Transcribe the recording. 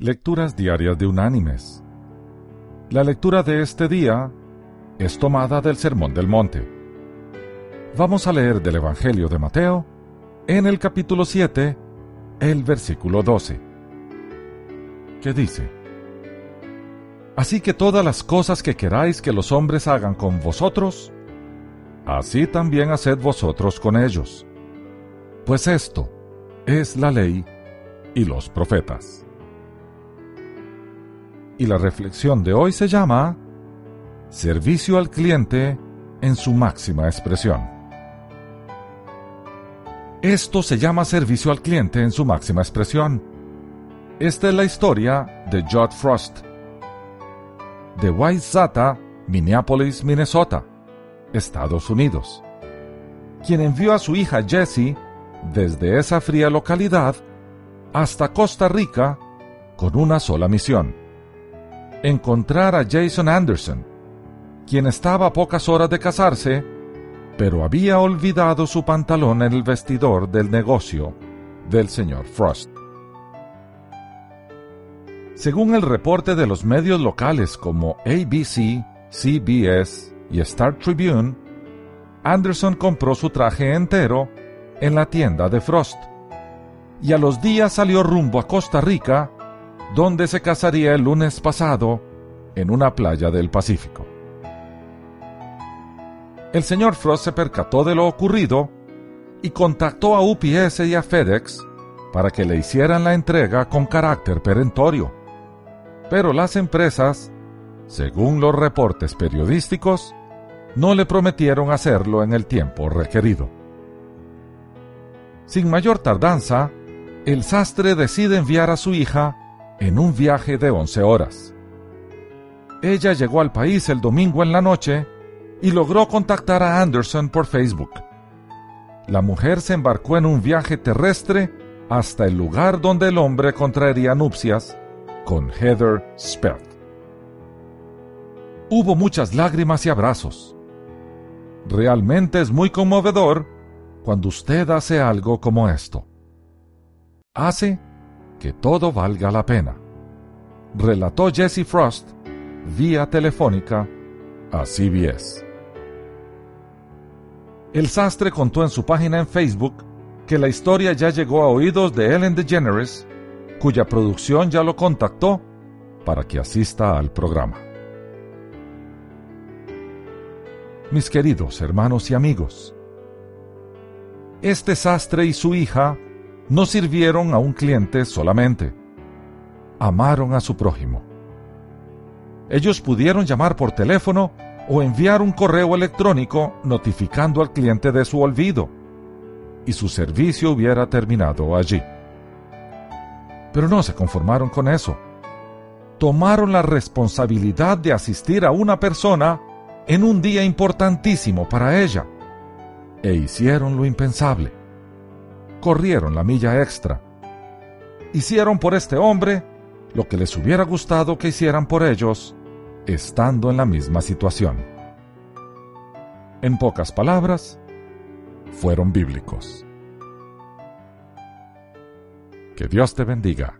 Lecturas Diarias de Unánimes. La lectura de este día es tomada del Sermón del Monte. Vamos a leer del Evangelio de Mateo en el capítulo 7, el versículo 12, que dice, Así que todas las cosas que queráis que los hombres hagan con vosotros, así también haced vosotros con ellos. Pues esto es la ley y los profetas y la reflexión de hoy se llama Servicio al cliente en su máxima expresión. Esto se llama servicio al cliente en su máxima expresión. Esta es la historia de Judd Frost, de Wayzata, Minneapolis, Minnesota, Estados Unidos, quien envió a su hija Jessie desde esa fría localidad hasta Costa Rica con una sola misión encontrar a Jason Anderson, quien estaba a pocas horas de casarse, pero había olvidado su pantalón en el vestidor del negocio del señor Frost. Según el reporte de los medios locales como ABC, CBS y Star Tribune, Anderson compró su traje entero en la tienda de Frost y a los días salió rumbo a Costa Rica donde se casaría el lunes pasado en una playa del Pacífico. El señor Frost se percató de lo ocurrido y contactó a UPS y a FedEx para que le hicieran la entrega con carácter perentorio. Pero las empresas, según los reportes periodísticos, no le prometieron hacerlo en el tiempo requerido. Sin mayor tardanza, el sastre decide enviar a su hija en un viaje de 11 horas. Ella llegó al país el domingo en la noche y logró contactar a Anderson por Facebook. La mujer se embarcó en un viaje terrestre hasta el lugar donde el hombre contraería nupcias con Heather Speth. Hubo muchas lágrimas y abrazos. Realmente es muy conmovedor cuando usted hace algo como esto. Hace que todo valga la pena. Relató Jesse Frost vía telefónica a CBS. El sastre contó en su página en Facebook que la historia ya llegó a oídos de Ellen DeGeneres, cuya producción ya lo contactó para que asista al programa. Mis queridos hermanos y amigos, este sastre y su hija no sirvieron a un cliente solamente, amaron a su prójimo. Ellos pudieron llamar por teléfono o enviar un correo electrónico notificando al cliente de su olvido, y su servicio hubiera terminado allí. Pero no se conformaron con eso. Tomaron la responsabilidad de asistir a una persona en un día importantísimo para ella, e hicieron lo impensable corrieron la milla extra. Hicieron por este hombre lo que les hubiera gustado que hicieran por ellos, estando en la misma situación. En pocas palabras, fueron bíblicos. Que Dios te bendiga.